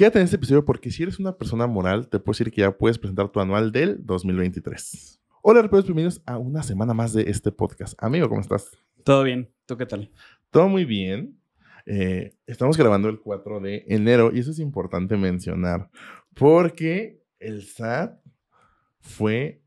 Quédate en este episodio porque si eres una persona moral, te puedo decir que ya puedes presentar tu anual del 2023. Hola, reperos, bienvenidos a una semana más de este podcast. Amigo, ¿cómo estás? Todo bien. ¿Tú qué tal? Todo muy bien. Eh, estamos grabando el 4 de enero y eso es importante mencionar porque el SAT fue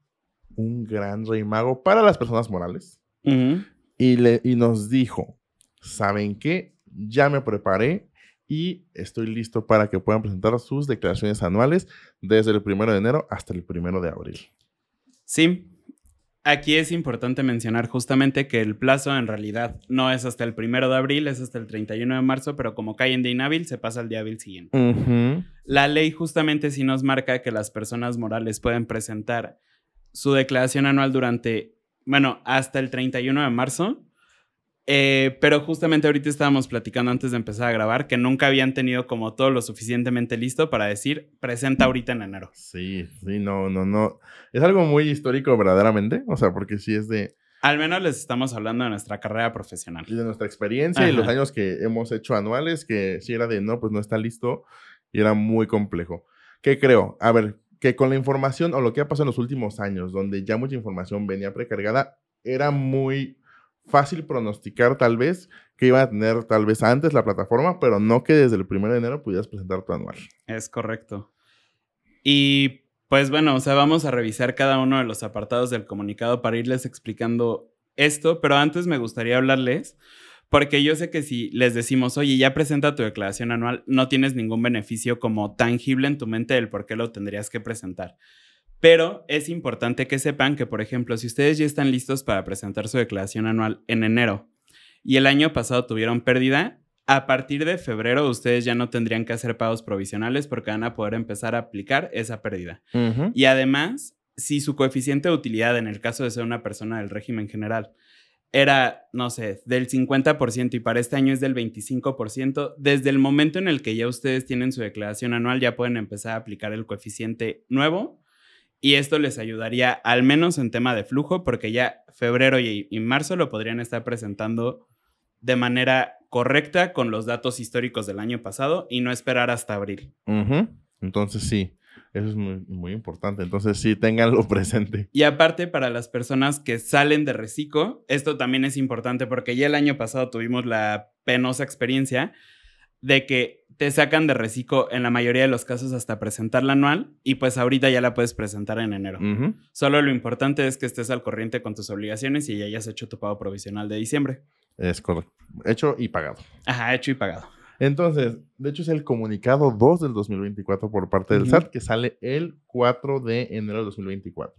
un gran rey mago para las personas morales y, le, y nos dijo, ¿saben qué? Ya me preparé y estoy listo para que puedan presentar sus declaraciones anuales desde el primero de enero hasta el primero de abril. Sí, aquí es importante mencionar justamente que el plazo en realidad no es hasta el primero de abril, es hasta el 31 de marzo, pero como cae en día inhábil, se pasa al día hábil siguiente. La ley justamente sí nos marca que las personas morales pueden presentar su declaración anual durante, bueno, hasta el 31 de marzo eh, pero justamente ahorita estábamos platicando antes de empezar a grabar que nunca habían tenido como todo lo suficientemente listo para decir presenta ahorita en enero. Sí, sí, no, no, no. Es algo muy histórico verdaderamente, o sea, porque sí es de... Al menos les estamos hablando de nuestra carrera profesional. Y de nuestra experiencia y los años que hemos hecho anuales, que si era de no, pues no está listo y era muy complejo. ¿Qué creo? A ver, que con la información o lo que ha pasado en los últimos años, donde ya mucha información venía precargada, era muy fácil pronosticar tal vez que iba a tener tal vez antes la plataforma, pero no que desde el 1 de enero pudieras presentar tu anual. Es correcto. Y pues bueno, o sea, vamos a revisar cada uno de los apartados del comunicado para irles explicando esto, pero antes me gustaría hablarles, porque yo sé que si les decimos, oye, ya presenta tu declaración anual, no tienes ningún beneficio como tangible en tu mente del por qué lo tendrías que presentar. Pero es importante que sepan que, por ejemplo, si ustedes ya están listos para presentar su declaración anual en enero y el año pasado tuvieron pérdida, a partir de febrero ustedes ya no tendrían que hacer pagos provisionales porque van a poder empezar a aplicar esa pérdida. Y además, si su coeficiente de utilidad en el caso de ser una persona del régimen general era, no sé, del 50% y para este año es del 25%, desde el momento en el que ya ustedes tienen su declaración anual ya pueden empezar a aplicar el coeficiente nuevo y esto les ayudaría al menos en tema de flujo, porque ya febrero y, marzo lo podrían estar presentando de manera correcta con los datos históricos del año pasado y no esperar hasta abril. Entonces sí, eso es muy, muy, importante. Entonces sí, ténganlo presente. Y aparte, para las personas que salen de reciclo, esto también es importante porque ya el año pasado tuvimos la penosa experiencia de que te sacan de reciclo en la mayoría de los casos hasta presentar la anual y pues ahorita ya la puedes presentar en enero. Solo lo importante es que estés al corriente con tus obligaciones y ya hayas hecho tu pago provisional de diciembre. Es correcto. Hecho y pagado. Ajá, hecho y pagado. Entonces, de hecho es el comunicado 2 del 2024 por parte del SAT que sale el 4 de enero del 2024.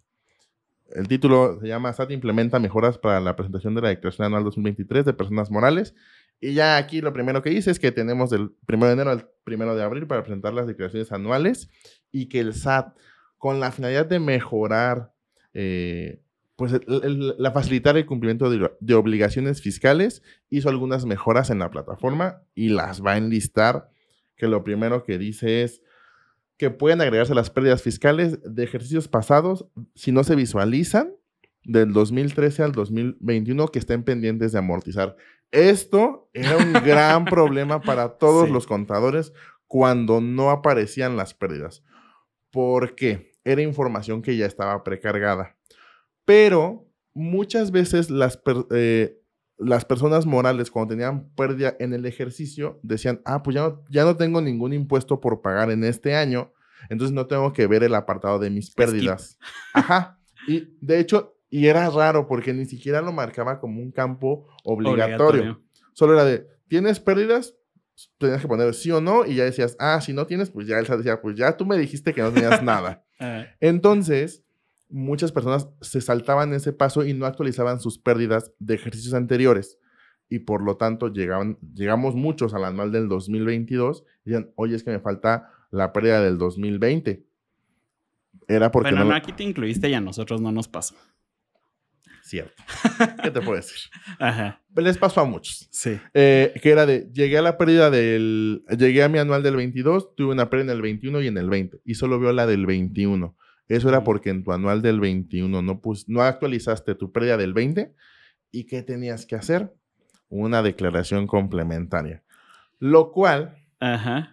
El título se llama SAT implementa mejoras para la presentación de la declaración anual 2023 de personas morales y ya aquí lo primero que dice es que tenemos del 1 de enero al 1 de abril para presentar las declaraciones anuales y que el SAT, con la finalidad de mejorar, eh, pues la facilitar el cumplimiento de, obligaciones fiscales, hizo algunas mejoras en la plataforma y las va a enlistar, que lo primero que dice es que pueden agregarse las pérdidas fiscales de ejercicios pasados si no se visualizan del 2013 al 2021 que estén pendientes de amortizar. Esto era un gran problema para todos los contadores cuando no aparecían las pérdidas. porque Era información que ya estaba precargada. Pero muchas veces las, eh, las personas morales, cuando tenían pérdida en el ejercicio, decían, ah, pues ya no, ya no tengo ningún impuesto por pagar en este año, entonces no tengo que ver el apartado de mis pérdidas. Ajá. Y de hecho, y era raro porque ni siquiera lo marcaba como un campo obligatorio. Solo era de, ¿tienes pérdidas? Tenías que poner sí o no y ya decías, ah, si no tienes, pues ya él decía, pues ya tú me dijiste que no tenías nada. Ah. Entonces, muchas personas se saltaban ese paso y no actualizaban sus pérdidas de ejercicios anteriores. Y por lo tanto, llegaban, llegamos muchos al anual del 2022 y decían, oye, es que me falta la pérdida del 2020. Era porque bueno, no... aquí te incluiste y a nosotros no nos pasó. Cierto. ¿Qué te puedo decir? Ajá. Les pasó a muchos. Sí. Eh, que era de, llegué a la pérdida del, llegué a mi anual del 22, tuve una pérdida en el 21 y en el 20. Y solo veo la del 21. Eso era porque en tu anual del 21 no, pus, no actualizaste tu pérdida del 20. ¿Y qué tenías que hacer? Una declaración complementaria. Lo cual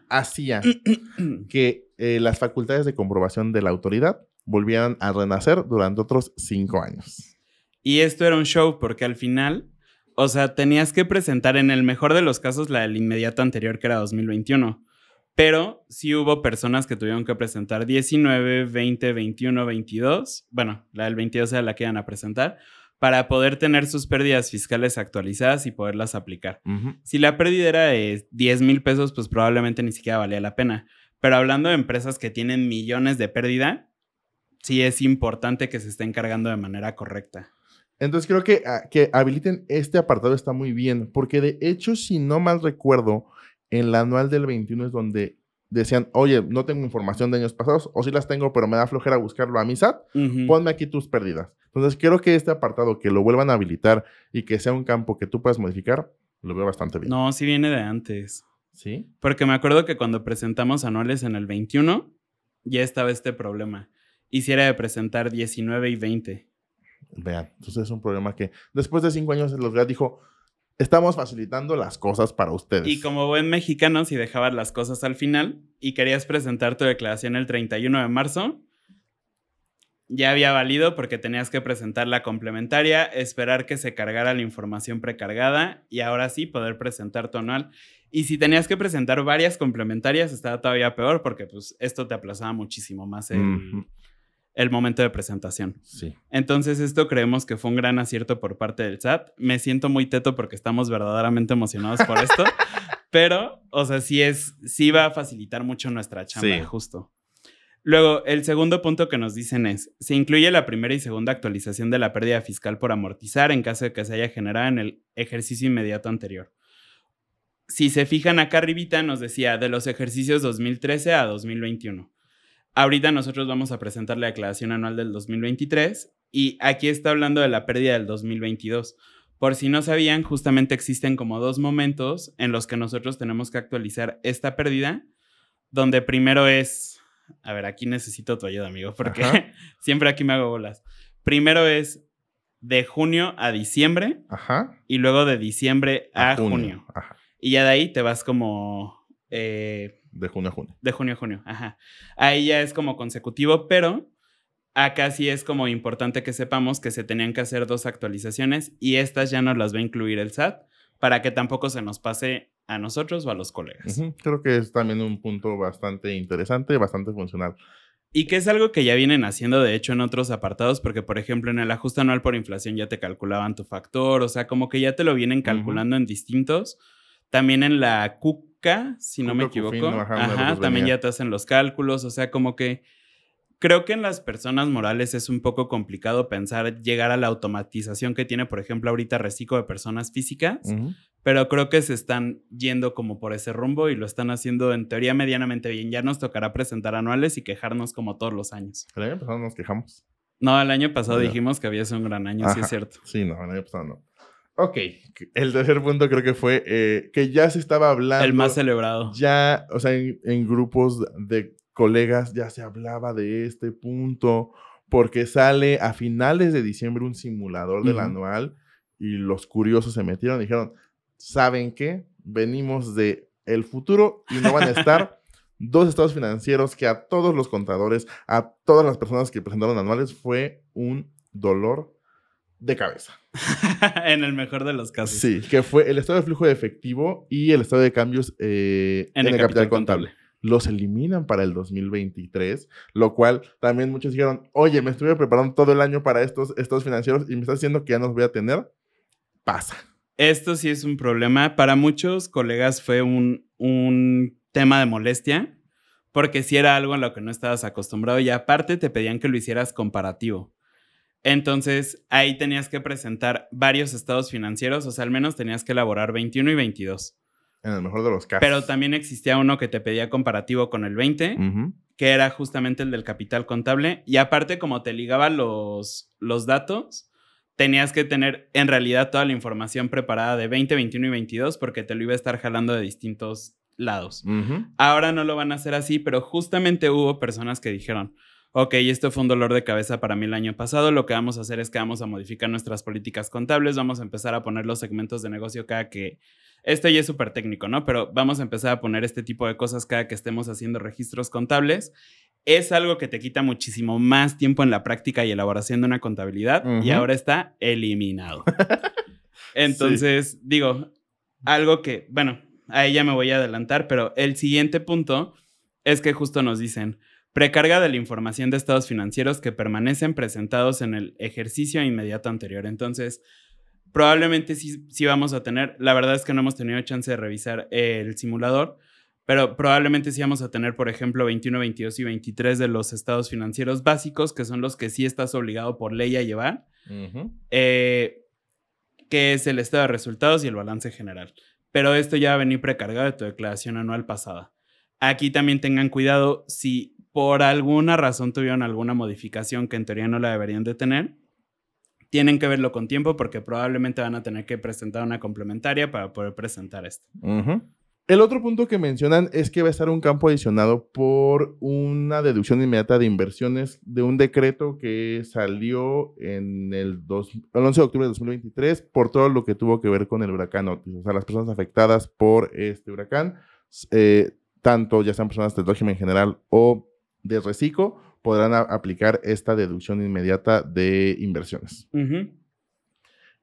hacía que eh, las facultades de comprobación de la autoridad volvieran a renacer durante otros cinco años. Y esto era un show porque al final, o sea, tenías que presentar en el mejor de los casos la del inmediato anterior, que era 2021. Pero sí hubo personas que tuvieron que presentar 19, 20, 21, 22. Bueno, la del 22 era la que iban a presentar para poder tener sus pérdidas fiscales actualizadas y poderlas aplicar. Si la pérdida era de 10 mil pesos, pues probablemente ni siquiera valía la pena. Pero hablando de empresas que tienen millones de pérdida, sí es importante que se estén cargando de manera correcta. Entonces creo que, ah, que habiliten este apartado está muy bien, porque de hecho, si no mal recuerdo, en la anual del 21 es donde decían, oye, no tengo información de años pasados, o sí las tengo, pero me da flojera buscarlo a mi SAT, ponme aquí tus pérdidas. Entonces, creo que este apartado, que lo vuelvan a habilitar y que sea un campo que tú puedas modificar, lo veo bastante bien. No, sí viene de antes. ¿Sí? Porque me acuerdo que cuando presentamos anuales en el 21, ya estaba este problema. Hiciera de presentar 19 y 20. Vean, entonces es un problema que después de cinco años los GAT dijo, estamos facilitando las cosas para ustedes. Y como buen mexicano, si dejabas las cosas al final y querías presentar tu declaración el 31 de marzo, ya había valido porque tenías que presentar la complementaria, esperar que se cargara la información precargada y ahora sí poder presentar tu anual. Y si tenías que presentar varias complementarias, estaba todavía peor porque pues esto te aplazaba muchísimo más el, el momento de presentación. Sí. Entonces, esto creemos que fue un gran acierto por parte del SAT. Me siento muy teto porque estamos verdaderamente emocionados por esto, pero, o sea, sí es, sí va a facilitar mucho nuestra chamba, justo. Luego, el segundo punto que nos dicen es, se incluye la primera y segunda actualización de la pérdida fiscal por amortizar en caso de que se haya generado en el ejercicio inmediato anterior. Si se fijan acá arribita, nos decía de los ejercicios 2013 a 2021. Ahorita nosotros vamos a presentar la declaración anual del 2023 y aquí está hablando de la pérdida del 2022. Por si no sabían, justamente existen como dos momentos en los que nosotros tenemos que actualizar esta pérdida, donde primero es, a ver, aquí necesito tu ayuda, amigo, porque siempre aquí me hago bolas. Primero es de junio a diciembre y luego de diciembre a, junio. Y ya de ahí te vas como... Eh, de junio a junio. De junio a junio, ajá. Ahí ya es como consecutivo, pero acá sí es como importante que sepamos que se tenían que hacer dos actualizaciones y estas ya nos las va a incluir el SAT para que tampoco se nos pase a nosotros o a los colegas. Creo que es también un punto bastante interesante, bastante funcional. Y que es algo que ya vienen haciendo, de hecho, en otros apartados, porque, por ejemplo, en el ajuste anual por inflación ya te calculaban tu factor, o sea, como que ya te lo vienen calculando en distintos. También en la Si no me equivoco. Ajá, también ya te hacen los cálculos, o sea, como que creo que en las personas morales es un poco complicado pensar llegar a la automatización que tiene, por ejemplo, ahorita Reciclo de personas físicas, pero creo que se están yendo como por ese rumbo y lo están haciendo en teoría medianamente bien. Ya nos tocará presentar anuales y quejarnos como todos los años. El año pasado nos quejamos. No, el año pasado dijimos que había sido un gran año, sí es cierto. Sí, no, el año pasado no. Ok, el tercer punto creo que fue eh, que ya se estaba hablando. El más celebrado. Ya, o sea, en, grupos de colegas ya se hablaba de este punto porque sale a finales de diciembre un simulador del anual y los curiosos se metieron y dijeron, ¿saben qué? Venimos de el futuro y no van a estar dos estados financieros que a todos los contadores, a todas las personas que presentaron anuales fue un dolor de cabeza. en el mejor de los casos. Sí, que fue el estado de flujo de efectivo y el estado de cambios eh, en, el, capital, contable. Los eliminan para el 2023, lo cual también muchos dijeron, oye, me estuve preparando todo el año para estos estados financieros y me estás diciendo que ya nos voy a tener. Pasa. Esto sí es un problema. Para muchos colegas fue un, un tema de molestia, porque si era algo en lo que no estabas acostumbrado y aparte te pedían que lo hicieras comparativo. Entonces, ahí tenías que presentar varios estados financieros, o sea, al menos tenías que elaborar 21 y 22. En el mejor de los casos. Pero también existía uno que te pedía comparativo con el 20, que era justamente el del capital contable. Y aparte, como te ligaba los, los datos, tenías que tener en realidad toda la información preparada de 20, 21 y 22 porque te lo iba a estar jalando de distintos lados. Ahora no lo van a hacer así, pero justamente hubo personas que dijeron, ok, esto fue un dolor de cabeza para mí el año pasado, lo que vamos a hacer es que vamos a modificar nuestras políticas contables, vamos a empezar a poner los segmentos de negocio cada que esto ya es súper técnico, ¿no? Pero vamos a empezar a poner este tipo de cosas cada que estemos haciendo registros contables. Es algo que te quita muchísimo más tiempo en la práctica y elaboración de una contabilidad y ahora está eliminado. Entonces, digo, algo que, bueno, ahí ya me voy a adelantar, pero el siguiente punto es que justo nos dicen, precarga de la información de estados financieros que permanecen presentados en el ejercicio inmediato anterior. Entonces, probablemente sí, sí vamos a tener, la verdad es que no hemos tenido chance de revisar el simulador, pero probablemente sí vamos a tener, por ejemplo, 21, 22 y 23 de los estados financieros básicos, que son los que sí estás obligado por ley a llevar, eh, que es el estado de resultados y el balance general. Pero esto ya va a venir precargado de tu declaración anual pasada. Aquí también tengan cuidado si por alguna razón tuvieron alguna modificación que en teoría no la deberían de tener, tienen que verlo con tiempo porque probablemente van a tener que presentar una complementaria para poder presentar esto. El otro punto que mencionan es que va a estar un campo adicionado por una deducción inmediata de inversiones de un decreto que salió en el, 11 de octubre de 2023 por todo lo que tuvo que ver con el huracán Otis. O sea, las personas afectadas por este huracán, eh, tanto ya sean personas del régimen general o de reciclo, podrán aplicar esta deducción inmediata de inversiones.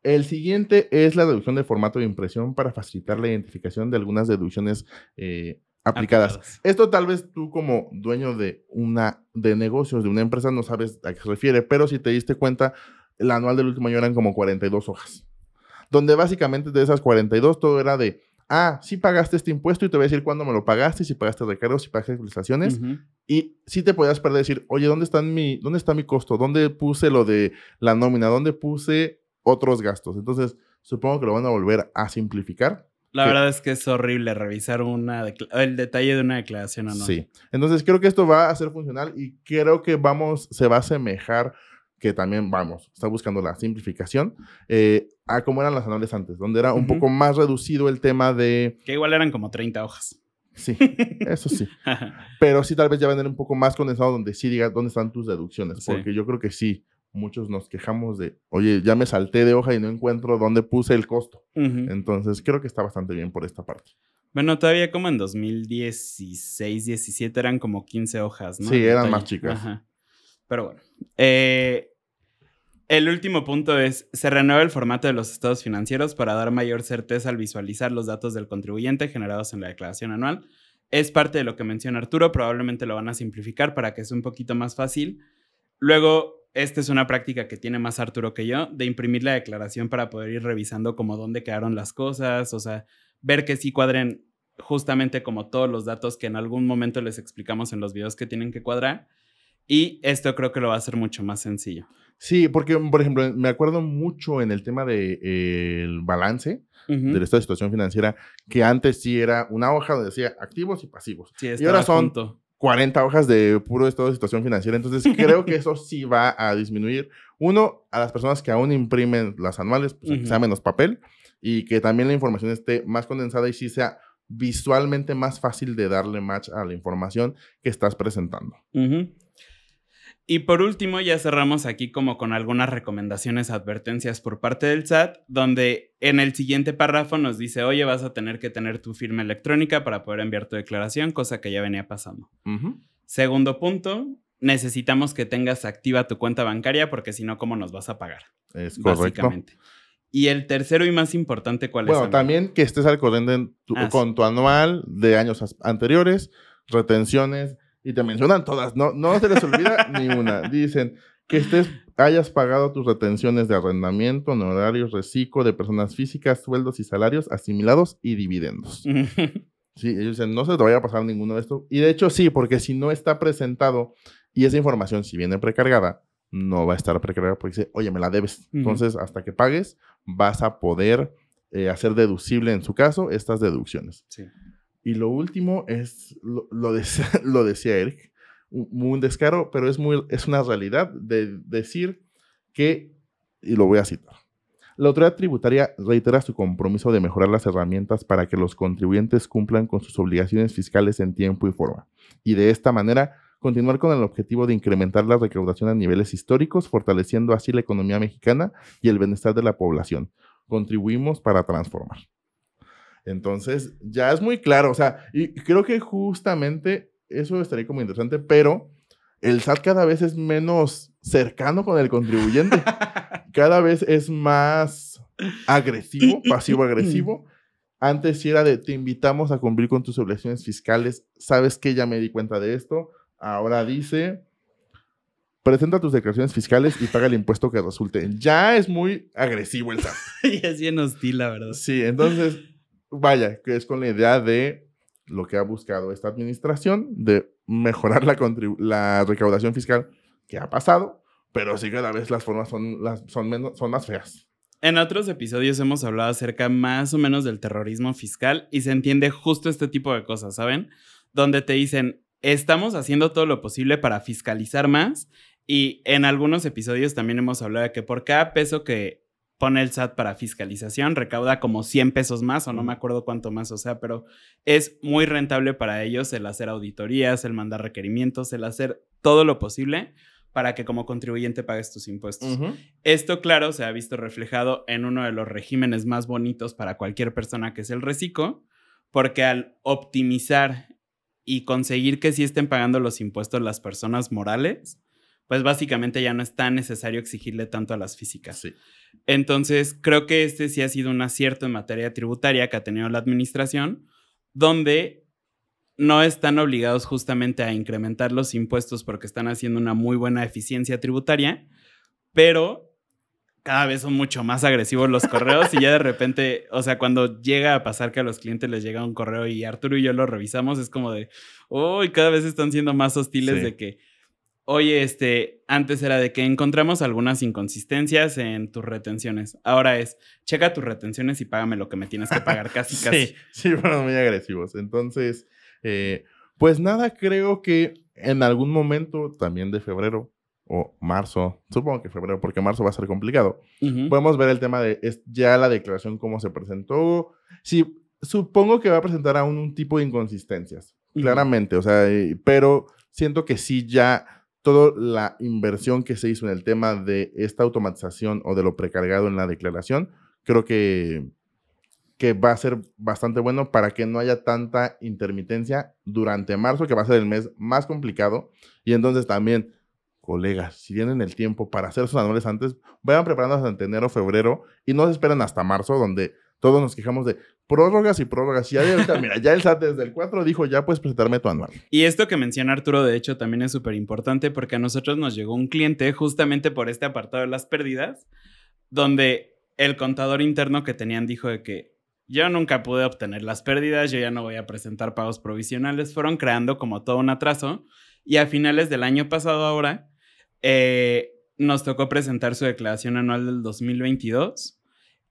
El siguiente es la deducción de formato de impresión para facilitar la identificación de algunas deducciones eh, aplicadas. Esto tal vez tú como dueño de una de negocios de una empresa no sabes a qué se refiere, pero si te diste cuenta, el anual del último año eran como 42 hojas, donde básicamente de esas 42 todo era de ah, sí pagaste este impuesto y te voy a decir cuándo me lo pagaste, si pagaste recargos, si pagaste prestaciones. Y sí te podías perder decir, oye, ¿dónde, están mi, ¿dónde está mi costo? ¿Dónde puse lo de la nómina? ¿Dónde puse otros gastos? Entonces, supongo que lo van a volver a simplificar. La verdad es que es horrible revisar una el detalle de una declaración anual. Sí. Entonces, creo que esto va a ser funcional y creo que vamos, se va a asemejar que también, vamos, está buscando la simplificación, eh, a como eran las anuales antes, donde era un poco más reducido el tema de... Que igual eran como 30 hojas. Sí, eso sí. Pero sí, tal vez ya a un poco más condensado donde sí diga dónde están tus deducciones, porque yo creo que sí, muchos nos quejamos de, oye, ya me salté de hoja y no encuentro dónde puse el costo. Entonces, creo que está bastante bien por esta parte. Bueno, todavía como en 2016, 17 eran como 15 hojas, ¿no? Sí, eran más chicas. Pero bueno. Eh, el último punto es, se renueva el formato de los estados financieros para dar mayor certeza al visualizar los datos del contribuyente generados en la declaración anual. Es parte de lo que menciona Arturo, probablemente lo van a simplificar para que sea un poquito más fácil. Luego, esta es una práctica que tiene más Arturo que yo, de imprimir la declaración para poder ir revisando como dónde quedaron las cosas, o sea, ver que sí cuadren justamente como todos los datos que en algún momento les explicamos en los videos que tienen que cuadrar. Y esto creo que lo va a hacer mucho más sencillo. Sí, porque, por ejemplo, me acuerdo mucho en el tema del de, balance de esta situación financiera, que antes sí era una hoja donde decía activos y pasivos. y ahora son 40 hojas de puro estado de situación financiera. Entonces, creo que eso sí va a disminuir. Uno, a las personas que aún imprimen las anuales, pues que sea menos papel y que también la información esté más condensada y sí sea visualmente más fácil de darle match a la información que estás presentando. Y por último, ya cerramos aquí como con algunas recomendaciones, advertencias por parte del SAT, donde en el siguiente párrafo nos dice, oye, vas a tener que tener tu firma electrónica para poder enviar tu declaración, cosa que ya venía pasando. Segundo punto, necesitamos que tengas activa tu cuenta bancaria porque si no, ¿cómo nos vas a pagar? Es básicamente. Y el tercero y más importante, ¿cuál es? Bueno, también que estés al corriente ah, con tu anual de años anteriores, retenciones, y te mencionan todas, no, no se les olvida ni una. Dicen que estés, hayas pagado tus retenciones de arrendamiento, honorarios, reciclo de personas físicas, sueldos y salarios asimilados y dividendos. sí, ellos dicen, no se te vaya a pasar ninguno de estos. Y de hecho sí, porque si no está presentado y esa información, si viene precargada, no va a estar precargada porque dice, oye, me la debes. Entonces, hasta que pagues, vas a poder eh, hacer deducible en su caso estas deducciones. Sí. Y lo último es, lo, lo, decía, Eric, un, descaro, pero es, muy, es una realidad de decir que, y lo voy a citar, la autoridad tributaria reitera su compromiso de mejorar las herramientas para que los contribuyentes cumplan con sus obligaciones fiscales en tiempo y forma, y de esta manera continuar con el objetivo de incrementar la recaudación a niveles históricos, fortaleciendo así la economía mexicana y el bienestar de la población. Contribuimos para transformar. Entonces, ya es muy claro, o sea, y creo que justamente eso estaría como interesante, pero el SAT cada vez es menos cercano con el contribuyente. cada vez es más agresivo, pasivo-agresivo. Antes sí era de te invitamos a cumplir con tus obligaciones fiscales. Sabes que ya me di cuenta de esto. Ahora dice presenta tus declaraciones fiscales y paga el impuesto que resulte. Ya es muy agresivo el SAT. y es bien hostil, la verdad. Sí, entonces, vaya, que es con la idea de lo que ha buscado esta administración, de mejorar la, recaudación fiscal que ha pasado, pero sí cada vez las formas son, las, son, menos, son más feas. En otros episodios hemos hablado acerca más o menos del terrorismo fiscal y se entiende justo este tipo de cosas, ¿saben? Donde te dicen, estamos haciendo todo lo posible para fiscalizar más y en algunos episodios también hemos hablado de que por cada peso que pone el SAT para fiscalización recauda como 100 pesos más o no me acuerdo cuánto más, o sea, pero es muy rentable para ellos el hacer auditorías, el mandar requerimientos, el hacer todo lo posible para que como contribuyente pagues tus impuestos. Esto, claro, se ha visto reflejado en uno de los regímenes más bonitos para cualquier persona, que es el reciclo, porque al optimizar y conseguir que sí estén pagando los impuestos las personas morales, pues básicamente ya no es tan necesario exigirle tanto a las físicas. Entonces, creo que este sí ha sido un acierto en materia tributaria que ha tenido la administración, donde no están obligados justamente a incrementar los impuestos porque están haciendo una muy buena eficiencia tributaria, pero cada vez son mucho más agresivos los correos y ya de repente, o sea, cuando llega a pasar que a los clientes les llega un correo y Arturo y yo lo revisamos, es como de, uy, cada vez están siendo más hostiles de que, oye, este, antes era de que encontramos algunas inconsistencias en tus retenciones. Ahora es, checa tus retenciones y págame lo que me tienes que pagar casi, casi. Sí, sí, fueron muy agresivos. Entonces, eh, pues nada, creo que en algún momento, también de febrero o marzo, supongo que febrero, porque marzo va a ser complicado, podemos ver el tema de ya la declaración, cómo se presentó. Sí, supongo que va a presentar aún un tipo de inconsistencias, claramente, o sea, pero siento que sí ya toda la inversión que se hizo en el tema de esta automatización o de lo precargado en la declaración, creo que que va a ser bastante bueno para que no haya tanta intermitencia durante marzo, que va a ser el mes más complicado. Y entonces también, colegas, si tienen el tiempo para hacer sus anuales antes, vayan preparándose ante enero, febrero y no se esperen hasta marzo, donde todos nos quejamos de prórrogas y prórrogas. Y ya, mira, ya el SAT desde el 4 dijo, ya puedes presentarme tu anual. Y esto que menciona Arturo, de hecho, también es súper importante porque a nosotros nos llegó un cliente justamente por este apartado de las pérdidas, donde el contador interno que tenían dijo de que yo nunca pude obtener las pérdidas, yo ya no voy a presentar pagos provisionales, fueron creando como todo un atraso y a finales del año pasado ahora eh, nos tocó presentar su declaración anual del 2022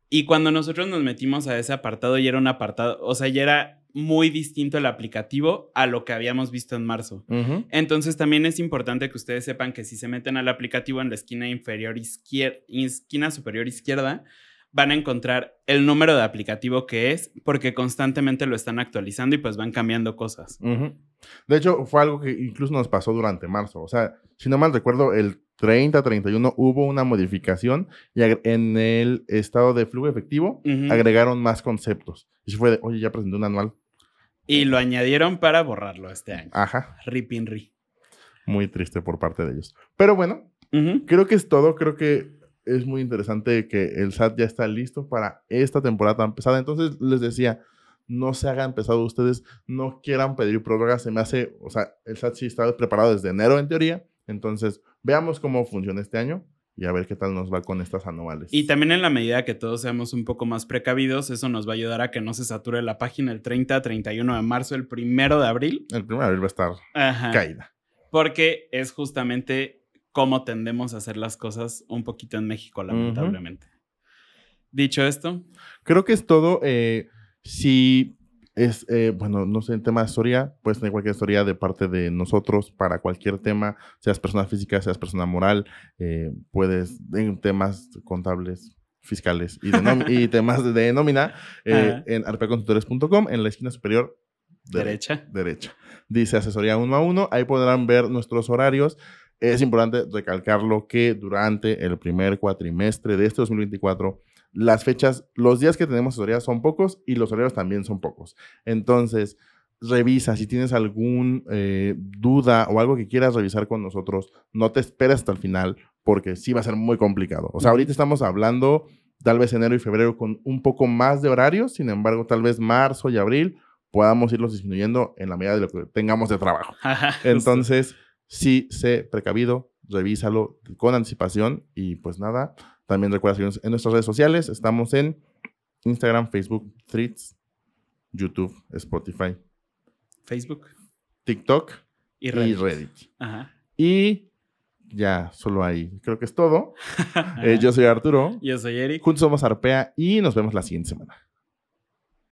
y cuando nosotros nos metimos a ese apartado ya era un apartado, o sea, ya era muy distinto el aplicativo a lo que habíamos visto en marzo. Entonces también es importante que ustedes sepan que si se meten al aplicativo en la esquina inferior izquierda, esquina superior izquierda, van a encontrar el número de aplicativo que es, porque constantemente lo están actualizando y pues van cambiando cosas. De hecho, fue algo que incluso nos pasó durante marzo. O sea, si no mal recuerdo, el 30, 31 hubo una modificación y en el estado de flujo efectivo agregaron más conceptos. Y se fue de, oye, ya presenté un anual. Y lo añadieron para borrarlo este año. Ajá. Ripinri. Muy triste por parte de ellos. Pero bueno, creo que es todo. Creo que es muy interesante que el SAT ya está listo para esta temporada tan pesada. Entonces les decía, no se hagan pesado ustedes, no quieran pedir prórrogas. Se me hace, o sea, el SAT sí está preparado desde enero en teoría. Entonces, veamos cómo funciona este año y a ver qué tal nos va con estas anuales. Y también en la medida que todos seamos un poco más precavidos, eso nos va a ayudar a que no se sature la página el 30, 31 de marzo, el primero de abril. El primero de abril va a estar caída. Porque es justamente cómo tendemos a hacer las cosas un poquito en México, lamentablemente. Dicho esto. Creo que es todo. Eh, si es, eh, bueno, no sé, en tema de historia, puedes tener cualquier historia de parte de nosotros para cualquier tema, seas persona física, seas persona moral, eh, puedes, en temas contables, fiscales y, y temas de nómina, en arpeconsultores.com, en la esquina superior derecha. Derecha. Dice asesoría uno a uno, ahí podrán ver nuestros horarios. Es importante recalcarlo que durante el primer cuatrimestre de este 2024 las fechas, los días que tenemos asesoría son pocos y los horarios también son pocos. Entonces, revisa si tienes alguna eh, duda o algo que quieras revisar con nosotros, no te esperes hasta el final porque sí va a ser muy complicado. O sea, ahorita estamos hablando tal vez enero y febrero con un poco más de horarios, sin embargo, tal vez marzo y abril podamos irlos disminuyendo en la medida de lo que tengamos de trabajo. Entonces, sí, sé precavido, revísalo con anticipación y pues nada, también recuerda seguirnos en nuestras redes sociales, estamos en Instagram, Facebook, Threads, YouTube, Spotify, Facebook, TikTok y Reddit. Y ya, solo ahí. Creo que es todo. Eh, yo soy Arturo. Yo soy Eric. Juntos somos Arpea y nos vemos la siguiente semana.